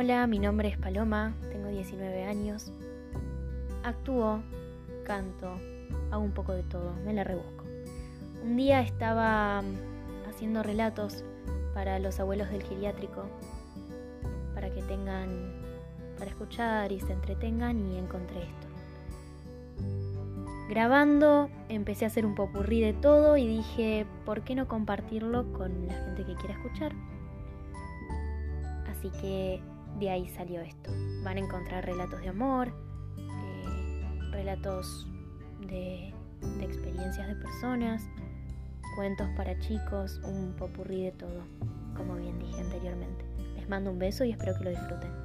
Hola, mi nombre es Paloma, tengo 19 años. Actúo, canto, hago un poco de todo, me la rebusco. Un día estaba mm, haciendo relatos para los abuelos del geriátrico, para que tengan, para escuchar y se entretengan y encontré esto. Grabando, empecé a hacer un popurrí de todo y dije, ¿por qué no compartirlo con la gente que quiera escuchar? Así que de ahí salió esto. Van a encontrar relatos de amor, eh, relatos de, de experiencias de personas, cuentos para chicos, un popurrí de todo, como bien dije anteriormente. Les mando un beso y espero que lo disfruten.